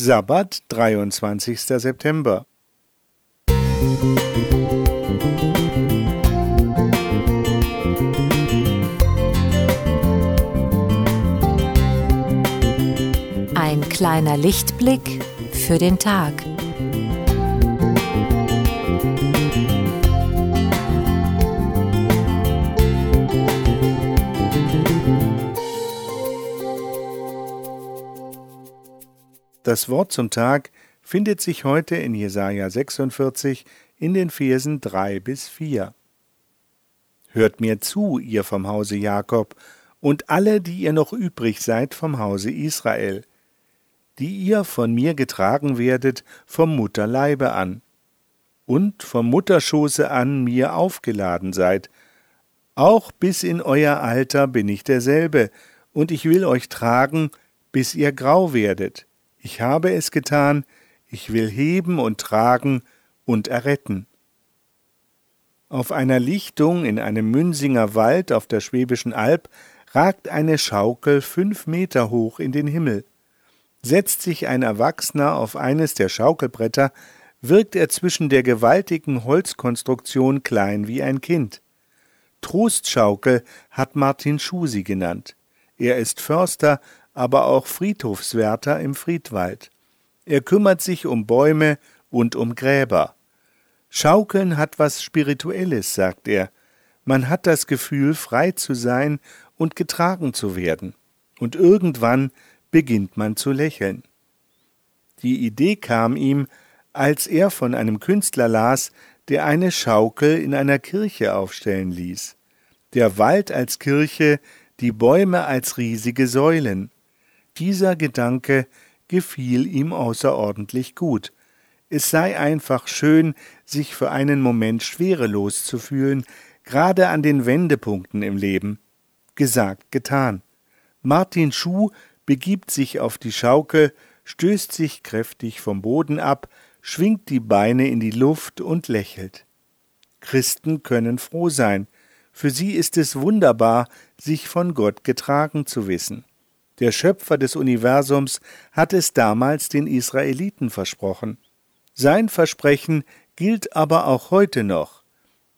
Sabbat, 23. September. Ein kleiner Lichtblick für den Tag. Das Wort zum Tag findet sich heute in Jesaja 46 in den Versen 3 bis 4. Hört mir zu, ihr vom Hause Jakob, und alle, die ihr noch übrig seid vom Hause Israel, die ihr von mir getragen werdet vom Mutterleibe an, und vom Mutterschoße an mir aufgeladen seid. Auch bis in euer Alter bin ich derselbe, und ich will euch tragen, bis ihr grau werdet ich habe es getan, ich will heben und tragen und erretten. Auf einer Lichtung in einem Münsinger Wald auf der Schwäbischen Alb ragt eine Schaukel fünf Meter hoch in den Himmel. Setzt sich ein Erwachsener auf eines der Schaukelbretter, wirkt er zwischen der gewaltigen Holzkonstruktion klein wie ein Kind. Trostschaukel hat Martin Schusi genannt. Er ist Förster aber auch Friedhofswärter im Friedwald. Er kümmert sich um Bäume und um Gräber. Schaukeln hat was Spirituelles, sagt er. Man hat das Gefühl, frei zu sein und getragen zu werden. Und irgendwann beginnt man zu lächeln. Die Idee kam ihm, als er von einem Künstler las, der eine Schaukel in einer Kirche aufstellen ließ. Der Wald als Kirche, die Bäume als riesige Säulen. Dieser Gedanke gefiel ihm außerordentlich gut. Es sei einfach schön, sich für einen Moment schwerelos zu fühlen, gerade an den Wendepunkten im Leben. Gesagt, getan. Martin Schuh begibt sich auf die Schaukel, stößt sich kräftig vom Boden ab, schwingt die Beine in die Luft und lächelt. Christen können froh sein. Für sie ist es wunderbar, sich von Gott getragen zu wissen. Der Schöpfer des Universums hat es damals den Israeliten versprochen. Sein Versprechen gilt aber auch heute noch.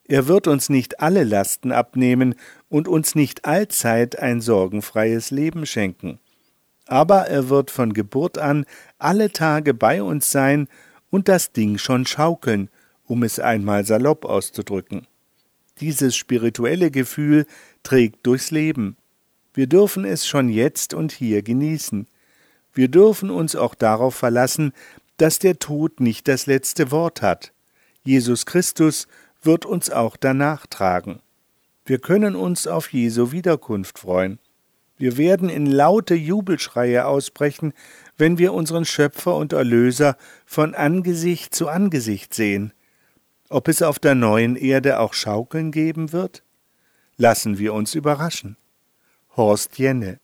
Er wird uns nicht alle Lasten abnehmen und uns nicht allzeit ein sorgenfreies Leben schenken. Aber er wird von Geburt an alle Tage bei uns sein und das Ding schon schaukeln, um es einmal salopp auszudrücken. Dieses spirituelle Gefühl trägt durchs Leben. Wir dürfen es schon jetzt und hier genießen. Wir dürfen uns auch darauf verlassen, dass der Tod nicht das letzte Wort hat. Jesus Christus wird uns auch danach tragen. Wir können uns auf Jesu Wiederkunft freuen. Wir werden in laute Jubelschreie ausbrechen, wenn wir unseren Schöpfer und Erlöser von Angesicht zu Angesicht sehen. Ob es auf der neuen Erde auch Schaukeln geben wird? Lassen wir uns überraschen. Horst Jenne.